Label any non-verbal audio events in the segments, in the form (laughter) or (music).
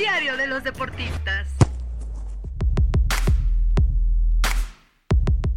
Diario de los deportistas.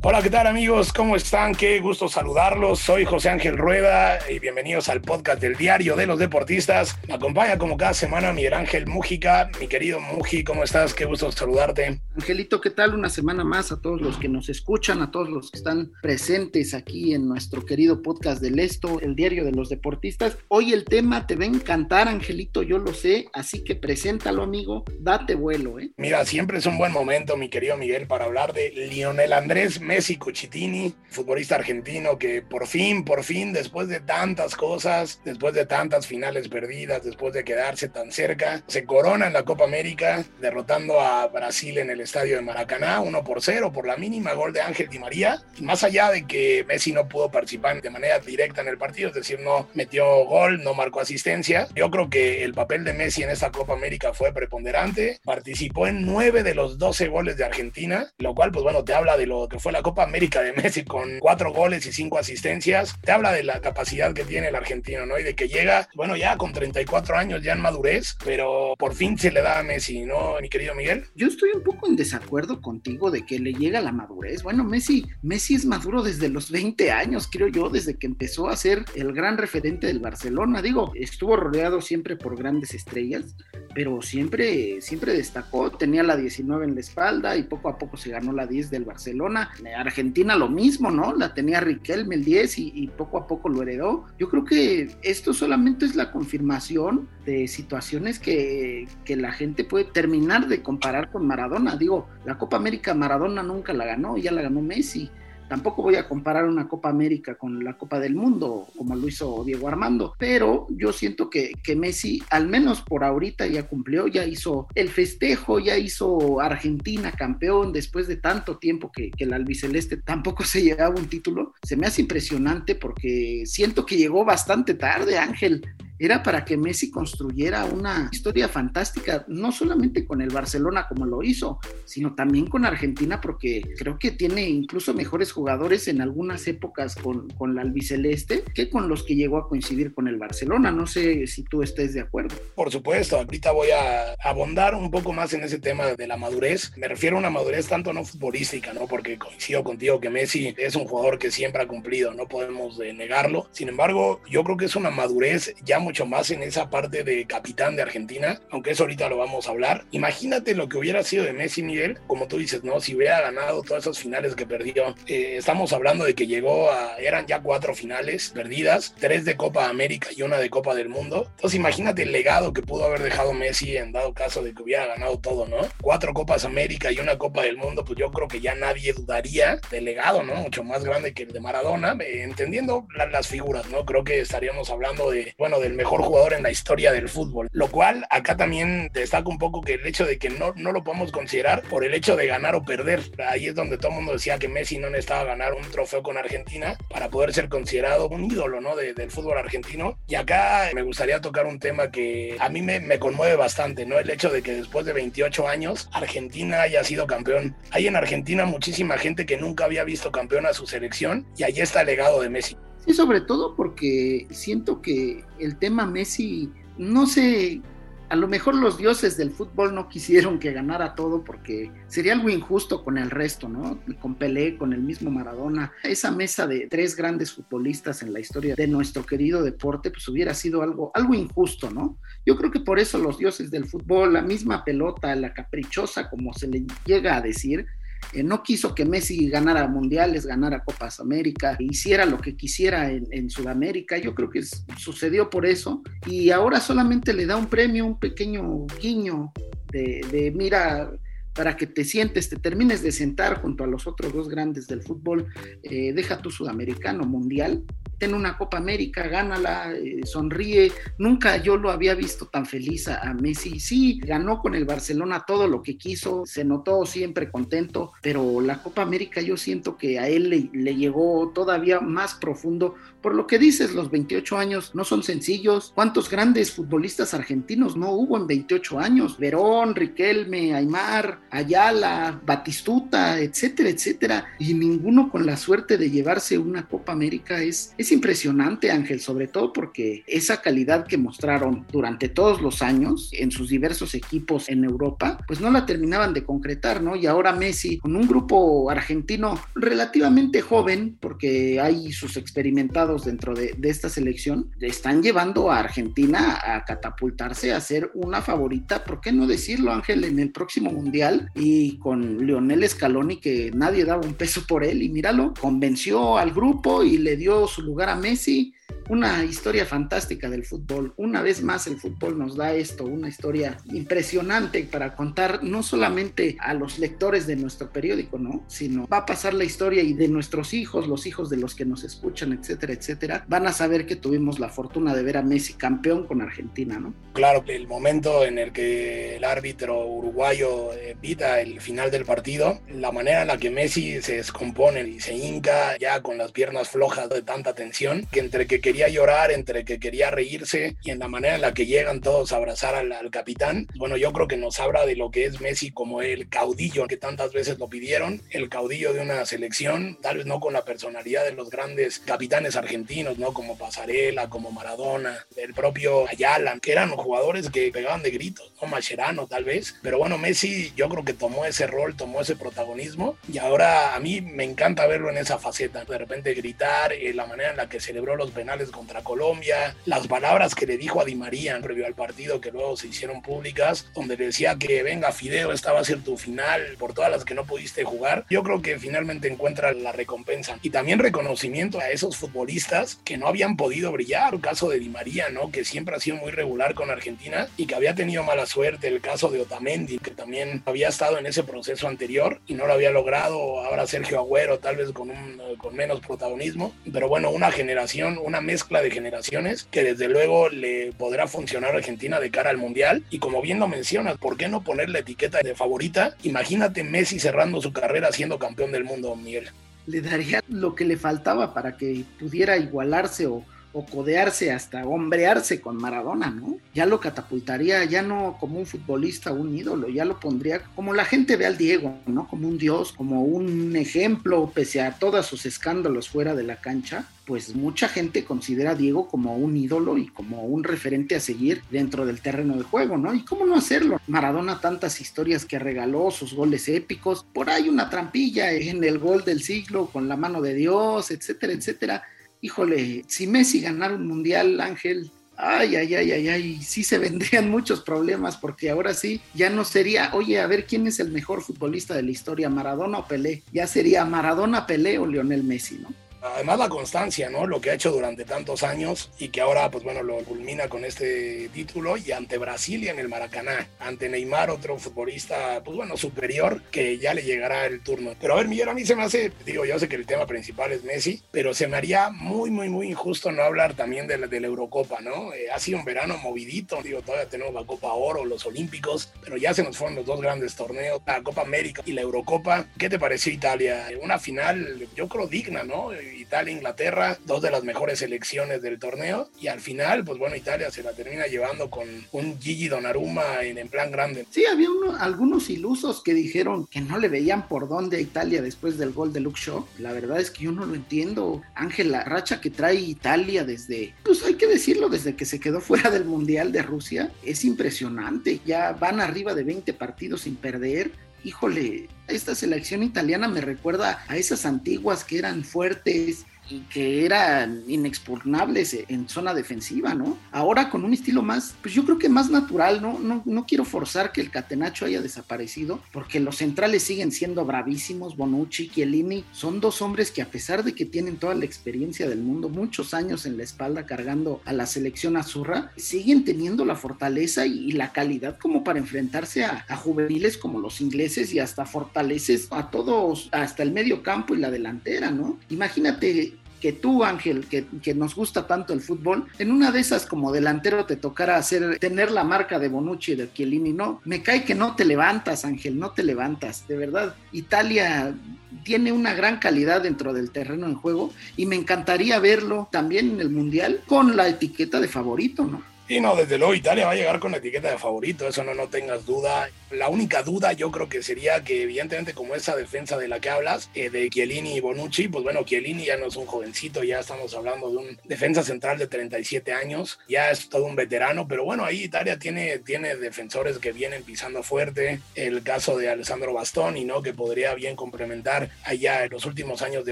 Hola, ¿qué tal amigos? ¿Cómo están? Qué gusto saludarlos. Soy José Ángel Rueda y bienvenidos al podcast del Diario de los Deportistas. Me acompaña como cada semana Miguel Ángel Mújica. Mi querido Muji, ¿cómo estás? Qué gusto saludarte. Angelito, ¿qué tal? Una semana más a todos los que nos escuchan, a todos los que están presentes aquí en nuestro querido podcast del Esto, el Diario de los Deportistas. Hoy el tema te va a encantar, Angelito, yo lo sé, así que preséntalo, amigo. Date vuelo, ¿eh? Mira, siempre es un buen momento, mi querido Miguel, para hablar de Lionel Andrés Messi Cuchitini, futbolista argentino que por fin, por fin, después de tantas cosas, después de tantas finales perdidas, después de quedarse tan cerca, se corona en la Copa América, derrotando a Brasil en el estadio de Maracaná, 1 por 0, por la mínima gol de Ángel Di María. Más allá de que Messi no pudo participar de manera directa en el partido, es decir, no metió gol, no marcó asistencia, yo creo que el papel de Messi en esta Copa América fue preponderante. Participó en 9 de los 12 goles de Argentina, lo cual, pues bueno, te habla de lo que fue la Copa América de Messi con cuatro goles y cinco asistencias, te habla de la capacidad que tiene el argentino, ¿no? Y de que llega, bueno, ya con 34 años, ya en madurez, pero por fin se le da a Messi, ¿no, mi querido Miguel? Yo estoy un poco en desacuerdo contigo de que le llega la madurez. Bueno, Messi, Messi es maduro desde los 20 años, creo yo, desde que empezó a ser el gran referente del Barcelona. Digo, estuvo rodeado siempre por grandes estrellas, pero siempre, siempre destacó. Tenía la 19 en la espalda y poco a poco se ganó la 10 del Barcelona. Argentina lo mismo, ¿no? La tenía Riquelme el 10 y, poco a poco lo heredó. Yo creo que esto solamente es la confirmación de situaciones que, que la gente puede terminar de comparar con Maradona. Digo, la Copa América Maradona nunca la ganó, ya la ganó Messi. Tampoco voy a comparar una Copa América con la Copa del Mundo, como lo hizo Diego Armando, pero yo siento que, que Messi, al menos por ahorita, ya cumplió, ya hizo el festejo, ya hizo Argentina campeón después de tanto tiempo que, que el albiceleste tampoco (laughs) se llevaba un título. Se me hace impresionante porque siento que llegó bastante tarde, Ángel era para que Messi construyera una historia fantástica, no solamente con el Barcelona como lo hizo, sino también con Argentina, porque creo que tiene incluso mejores jugadores en algunas épocas con, con la albiceleste que con los que llegó a coincidir con el Barcelona. No sé si tú estés de acuerdo. Por supuesto, ahorita voy a abondar un poco más en ese tema de la madurez. Me refiero a una madurez tanto no futbolística, ¿no? Porque coincido contigo que Messi es un jugador que siempre ha cumplido, no podemos eh, negarlo. Sin embargo, yo creo que es una madurez ya muy mucho más en esa parte de capitán de Argentina, aunque eso ahorita lo vamos a hablar. Imagínate lo que hubiera sido de Messi Miguel, como tú dices, ¿no? Si hubiera ganado todas esas finales que perdió. Eh, estamos hablando de que llegó a, eran ya cuatro finales perdidas, tres de Copa América y una de Copa del Mundo. Entonces imagínate el legado que pudo haber dejado Messi en dado caso de que hubiera ganado todo, ¿no? Cuatro Copas América y una Copa del Mundo, pues yo creo que ya nadie dudaría del legado, ¿no? Mucho más grande que el de Maradona, eh, entendiendo las figuras, ¿no? Creo que estaríamos hablando de, bueno, del mejor jugador en la historia del fútbol. Lo cual acá también destaca un poco que el hecho de que no, no lo podemos considerar por el hecho de ganar o perder. Ahí es donde todo el mundo decía que Messi no necesitaba ganar un trofeo con Argentina para poder ser considerado un ídolo ¿no? del fútbol argentino. Y acá me gustaría tocar un tema que a mí me, me conmueve bastante, ¿no? El hecho de que después de 28 años Argentina haya sido campeón. Hay en Argentina muchísima gente que nunca había visto campeón a su selección y ahí está el legado de Messi. Sí, sobre todo porque siento que el tema Messi, no sé, a lo mejor los dioses del fútbol no quisieron que ganara todo porque sería algo injusto con el resto, ¿no? Con Pelé, con el mismo Maradona. Esa mesa de tres grandes futbolistas en la historia de nuestro querido deporte, pues hubiera sido algo, algo injusto, ¿no? Yo creo que por eso los dioses del fútbol, la misma pelota, la caprichosa, como se le llega a decir, eh, no quiso que Messi ganara mundiales, ganara Copas América, hiciera lo que quisiera en, Sudamérica. Yo creo que sucedió por eso. Y ahora solamente le da un premio, un pequeño guiño de, mira, para que te sientes, te termines de sentar junto a los otros dos grandes del fútbol, eh, deja tu sudamericano mundial, ten una Copa América, gánala, eh, sonríe. Nunca yo lo había visto tan feliz a, Messi. Sí, ganó con el Barcelona todo lo que quiso, se notó siempre contento, pero la Copa América yo siento que a él le, le llegó todavía más profundo. Por lo que dices, los 28 años no son sencillos. ¿Cuántos grandes futbolistas argentinos no hubo en 28 años? Verón, Riquelme, Aymar, Ayala, Batistuta, etcétera, etcétera. Y ninguno con la suerte de llevarse una Copa América es, es impresionante, Ángel, sobre todo porque esa calidad que mostraron durante todos los años en sus diversos equipos en Europa, pues no la terminaban de concretar, ¿no? Y ahora Messi, con un grupo argentino relativamente joven, porque hay sus experimentados dentro de, de esta selección, están llevando a Argentina a catapultarse a ser una favorita, ¿por qué no decirlo, Ángel, en el próximo Mundial? Y con Lionel Scaloni, que nadie daba un peso por él, y míralo, convenció al grupo y le dio su lugar a Messi una historia fantástica del fútbol. Una vez más el fútbol nos da esto, una historia impresionante para contar no solamente a los lectores de nuestro periódico, ¿no? Sino va a pasar la historia y de nuestros hijos, los hijos de los que nos escuchan, etcétera, etcétera, van a saber que tuvimos la fortuna de ver a Messi campeón con Argentina, ¿no? Claro, el momento en el que el árbitro uruguayo evita el final del partido, la manera en la que Messi se descompone y se hinca ya con las piernas flojas de tanta tensión, que entre que quería llorar, entre que quería reírse y en la manera en la que llegan todos a abrazar al, capitán. Bueno, yo creo que nos habla de lo que es Messi como el caudillo que tantas veces lo pidieron, el caudillo de una selección, tal vez no con la personalidad de los grandes capitanes argentinos, ¿no? Como Pasarela, como Maradona, el propio Ayala, que eran jugadores que pegaban de gritos, ¿no? Mascherano tal vez, pero bueno, Messi yo creo que tomó ese rol, tomó ese protagonismo y ahora a mí me encanta verlo en esa faceta, de repente gritar, eh, la manera en la que celebró los penales contra Colombia, las palabras que le dijo a Di María previo al partido que luego se hicieron públicas, donde le decía que venga Fideo, esta va a ser tu final por todas las que no pudiste jugar. Yo creo que finalmente encuentra la recompensa y también reconocimiento a esos futbolistas que no habían podido brillar. Caso de Di María, ¿no? Que siempre ha sido muy regular con Argentina y que había tenido mala suerte. El caso de Otamendi, que también había estado en ese proceso anterior y no lo había logrado. Ahora Sergio Agüero, tal vez con, un, con menos protagonismo. Pero bueno, una generación, una mezcla de generaciones que desde luego le podrá funcionar a Argentina de cara al Mundial. Y como bien lo mencionas, ¿por qué no poner la etiqueta de favorita? Imagínate Messi cerrando su carrera siendo campeón del mundo, Miguel. Le daría lo que le faltaba para que pudiera igualarse o o codearse hasta hombrearse con Maradona, ¿no? Ya lo catapultaría, ya no como un futbolista, un ídolo, ya lo pondría como la gente ve al Diego, ¿no? Como un dios, como un ejemplo, pese a todos sus escándalos fuera de la cancha, pues mucha gente considera a Diego como un ídolo y como un referente a seguir dentro del terreno de juego, ¿no? ¿Y cómo no hacerlo? Maradona tantas historias que regaló, sus goles épicos, por ahí una trampilla en el gol del siglo con la mano de Dios, etcétera, etcétera híjole, si Messi ganara un mundial, Ángel, ay, ay, ay, ay, ay, sí se (laughs) vendrían muchos problemas porque ahora sí ya no sería, oye, a ver quién es el mejor futbolista de la historia, Maradona o Pelé, ya sería Maradona, Pelé o Lionel Messi, ¿no? Además la constancia, ¿no? Lo que ha hecho durante tantos años y que ahora, pues bueno, lo culmina con este título y ante Brasil y en el Maracaná, ante Neymar, otro futbolista, pues bueno, superior, que ya le llegará el turno. Pero a ver, Miguel, a mí se me hace, digo, yo sé que el tema principal es Messi, pero se me haría muy, muy, muy injusto no hablar también de la, de la Eurocopa, ¿no? Eh, ha sido un verano movidito, digo, todavía tenemos la Copa Oro, los Olímpicos, pero ya se nos fueron los dos grandes torneos, la Copa América y la Eurocopa. ¿Qué te pareció Italia? Una final, yo creo, digna, ¿no? Italia, Inglaterra, dos de las mejores selecciones del torneo. Y al final, pues bueno, Italia se la termina llevando con un Gigi Donnarumma en, en plan grande. Sí, había algunos ilusos que dijeron que no le veían por dónde a Italia después del gol de Luke Shaw. La verdad es que yo no lo entiendo. Ángel, la racha que trae Italia desde, pues hay que decirlo, desde que se quedó fuera del Mundial de Rusia, es impresionante. Ya van arriba de 20 partidos sin perder híjole, esta selección italiana me recuerda a esas antiguas que eran fuertes, y que eran inexpugnables en zona defensiva, ¿no? Ahora con un estilo más, pues yo creo que más natural, ¿no? No, no quiero forzar que el Catenacho haya desaparecido, porque los centrales siguen siendo bravísimos, Bonucci, Chiellini, son dos hombres que a pesar de que tienen toda la experiencia del mundo, muchos años en la espalda cargando a la selección azurra, siguen teniendo la fortaleza y, la calidad como para enfrentarse a, a juveniles como los ingleses y hasta fortaleces a todos, hasta el medio campo y la delantera, ¿no? Imagínate que tú, Ángel, que, que, nos gusta tanto el fútbol, en una de esas como delantero te tocara hacer, tener la marca de Bonucci y de Chiellini, no, me cae que no te levantas, Ángel, no te levantas, de verdad. Italia tiene una gran calidad dentro del terreno en juego y me encantaría verlo también en el Mundial con la etiqueta de favorito, ¿no? Y no, desde luego Italia va a llegar con la etiqueta de favorito, eso no, no tengas duda. La única duda yo creo que sería que evidentemente como esa defensa de la que hablas, eh, de Chiellini y Bonucci, pues bueno, Chiellini ya no es un jovencito, ya estamos hablando de un defensa central de 37 años, ya es todo un veterano, pero bueno, ahí Italia tiene, tiene defensores que vienen pisando fuerte, el caso de Alessandro Bastoni, ¿no? Que podría bien complementar allá en los últimos años de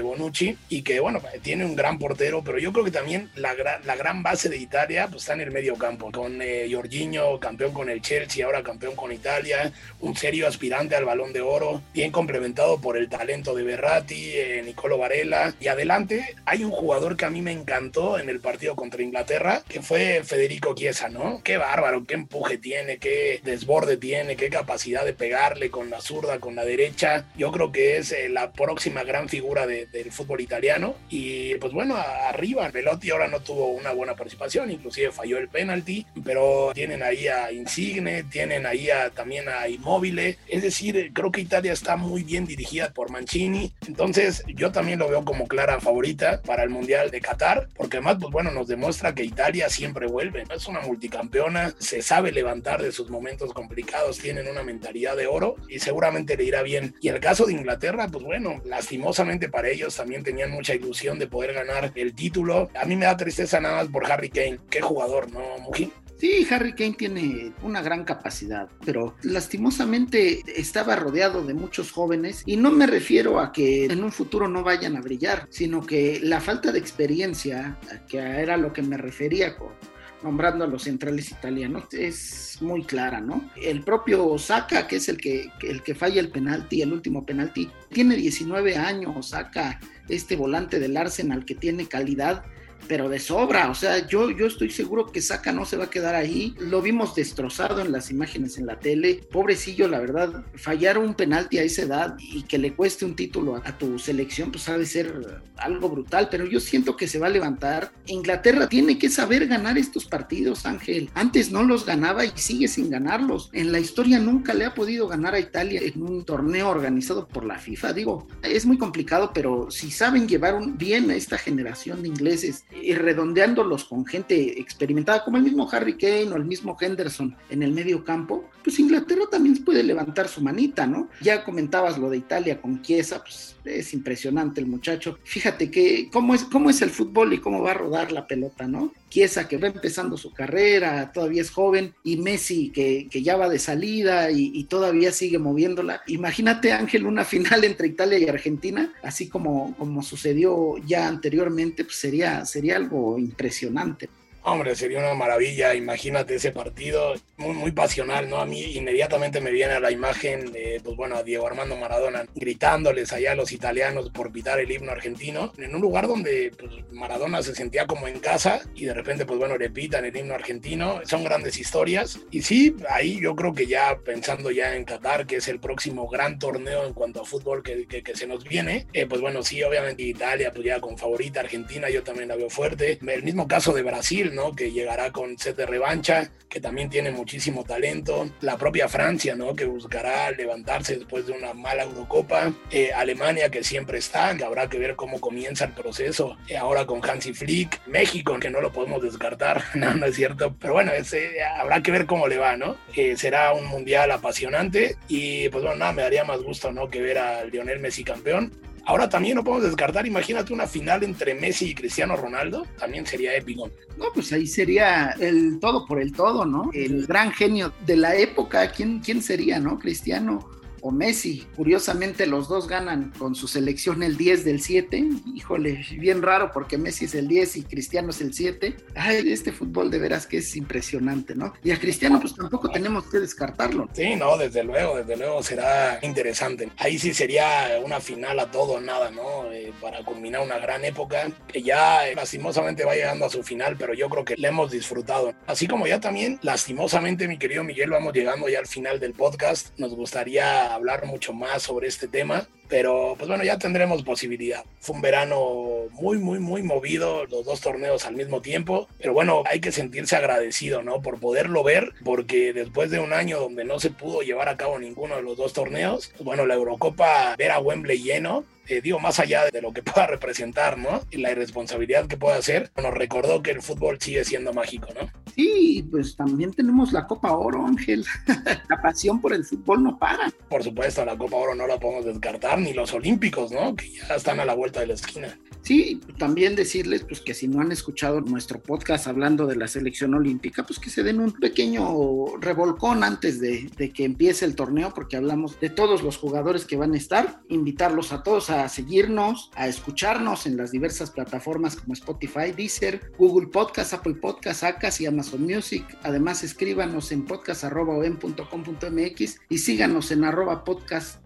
Bonucci y que bueno, tiene un gran portero, pero yo creo que también la, la gran base de Italia pues está en el medio campo, con eh, Jorginho, campeón con el Chelsea, ahora campeón con Italia, un serio aspirante al balón de oro, bien complementado por el talento de Berratti, eh, Nicolo Varela. Y adelante hay un jugador que a mí me encantó en el partido contra Inglaterra, que fue Federico Chiesa, ¿no? Qué bárbaro, qué empuje tiene, qué desborde tiene, qué capacidad de pegarle con la zurda, con la derecha. Yo creo que es eh, la próxima gran figura del fútbol italiano. Y pues bueno, arriba, Velotti ahora no tuvo una buena participación, inclusive falló el penalti, pero tienen ahí a Insigne, tienen ahí a, también a Inmóvil. Es decir, creo que Italia está muy bien dirigida por Mancini. Entonces, yo también lo veo como clara favorita para el Mundial de Qatar, porque además, pues bueno, nos demuestra que Italia siempre vuelve. Es una multicampeona, se sabe levantar de sus momentos complicados, tienen una mentalidad de oro y seguramente le irá bien. Y el caso de Inglaterra, pues bueno, lastimosamente para ellos también tenían mucha ilusión de poder ganar el título. A mí me da tristeza nada más por Harry Kane. Qué jugador, ¿no, Sí, Harry Kane tiene una gran capacidad, pero lastimosamente estaba rodeado de muchos jóvenes y no me refiero a que en un futuro no vayan a brillar, sino que la falta de experiencia, que era lo que me refería nombrando a los centrales italianos es muy clara, ¿no? El propio Osaka, que es el que, el que falla el penalti, el último penalti, tiene 19 años, Osaka, este volante del Arsenal que tiene calidad, pero de sobra. O sea, yo, yo estoy seguro que Saca no se va a quedar ahí. Lo vimos destrozado en las imágenes en la tele. Pobrecillo, la verdad, fallar un penalti a esa edad y que le cueste un título a, tu selección, pues ha de ser algo brutal. Pero yo siento que se va a levantar. Inglaterra tiene que saber ganar estos partidos, Ángel. Antes no los ganaba y sigue sin ganarlos. En la historia nunca le ha podido ganar a Italia en un torneo organizado por la FIFA. Digo, es muy complicado, pero si saben llevar bien a esta generación de ingleses y redondeándolos con gente experimentada, como el mismo Harry Kane o el mismo Henderson en el medio campo, pues Inglaterra también puede levantar su manita, ¿no? Ya comentabas lo de Italia con Chiesa, pues es impresionante el muchacho. Fíjate que cómo es, cómo es el fútbol y cómo va a rodar la pelota, ¿no? Chiesa que va empezando su carrera, todavía es joven, y Messi que, ya va de salida y, todavía sigue moviéndola. Imagínate, Ángel, una final entre Italia y Argentina, así como, como sucedió ya anteriormente, pues sería, sería algo impresionante. Hombre, sería una maravilla, imagínate ese partido, muy, muy pasional, ¿no? A mí inmediatamente me viene a la imagen de, pues bueno, a Diego Armando Maradona gritándoles allá a los italianos por pitar el himno argentino, en un lugar donde pues, Maradona se sentía como en casa y de repente, pues bueno, le pitan el himno argentino, son grandes historias. Y sí, ahí yo creo que ya pensando ya en Qatar, que es el próximo gran torneo en cuanto a fútbol que, que, se nos viene, eh, pues bueno, sí, obviamente Italia, pues ya con favorita, Argentina yo también la veo fuerte. El mismo caso de Brasil, ¿no? Que llegará con set de revancha, que también tiene muchísimo talento. La propia Francia, ¿no? Que buscará levantarse después de una mala Eurocopa. Eh, Alemania, que siempre está, que habrá que ver cómo comienza el proceso eh, ahora con Hansi Flick. México, que no lo podemos descartar, (laughs) no, es cierto. Pero bueno, habrá que ver cómo le va, ¿no? Eh, será un mundial apasionante y pues bueno, nada, me daría más gusto, ¿no? Que ver a Lionel Messi campeón Ahora también no podemos descartar, imagínate una final entre Messi y Cristiano Ronaldo, también sería épico. No, pues ahí sería el todo por el todo, ¿no? El gran genio de la época, ¿quién, quién sería, no? Cristiano o Messi. Curiosamente los dos ganan con su selección el 10 del 7. Híjole, bien raro porque Messi es el 10 y Cristiano es el 7. Ay, este fútbol de veras que es impresionante, ¿no? Y a Cristiano pues tampoco tenemos que descartarlo. Sí, no, desde luego, desde luego será interesante. Ahí sí sería una final a todo o nada, ¿no? Eh, para culminar una gran época que ya lastimosamente va llegando a su final, pero yo creo que le hemos disfrutado. Así como ya también, lastimosamente, mi querido Miguel, vamos llegando ya al final del podcast. Nos gustaría hablar mucho más sobre este tema, pero pues bueno, ya tendremos posibilidad. Fue un verano muy, muy, muy movido, los dos torneos al mismo tiempo, pero bueno, hay que sentirse agradecido, ¿no? Por poderlo ver, porque después de un año donde no se pudo llevar a cabo ninguno de los dos torneos, pues bueno, la Eurocopa, ver a Wembley lleno, eh, digo, más allá de lo que (laughs) pueda representar, ¿no? Y la irresponsabilidad que pueda hacer, nos recordó que el fútbol sigue siendo mágico, ¿no? Sí, pues también tenemos la Copa Oro, Ángel. (laughs) la pasión por el fútbol no para. Por supuesto, la Copa Oro no la podemos descartar, ni los Olímpicos, ¿no? Que ya están a la vuelta de la esquina. Sí, también decirles pues que si no han escuchado nuestro podcast hablando de la selección olímpica, pues que se den un pequeño revolcón antes de, de que empiece el torneo, porque hablamos de todos los jugadores que van a estar, invitarlos a todos a seguirnos, a escucharnos en las diversas plataformas como Spotify, Deezer, Google Podcast, Apple Podcast, Acas y Amazon Music. Además, escríbanos en podcast.com.mx y síganos en arroba podcastom.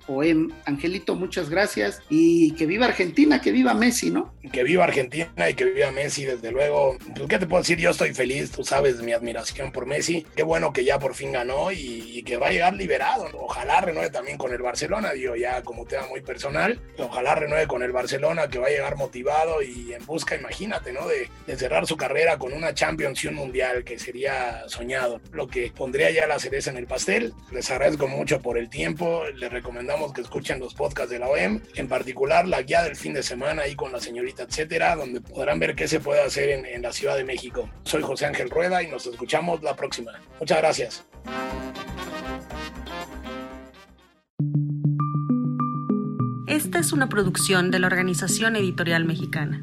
Angelito, muchas gracias y que viva Argentina, que viva Messi, ¿no? Que viva Argentina y que viva Messi, desde luego. Pues, ¿Qué te puedo decir? Yo estoy feliz, tú sabes mi admiración por Messi. Qué bueno que ya por fin ganó y, que va a llegar liberado. Ojalá renueve también con el Barcelona, digo, ya como tema muy personal. Ojalá renueve con el Barcelona, que va a llegar motivado y en busca, imagínate, ¿no? De, de, cerrar su carrera con una Champions Mundial, que sería soñado. Lo que pondría ya la cereza en el pastel. Les agradezco mucho por el tiempo. Les recomendamos que escuchen los podcasts de la OEM, en particular la guía del fin de semana ahí con la señorita, etcétera, donde podrán ver qué se puede hacer en, en la Ciudad de México. Soy José Ángel Rueda y nos escuchamos la próxima. Muchas gracias. Esta es una producción de la Organización Editorial Mexicana.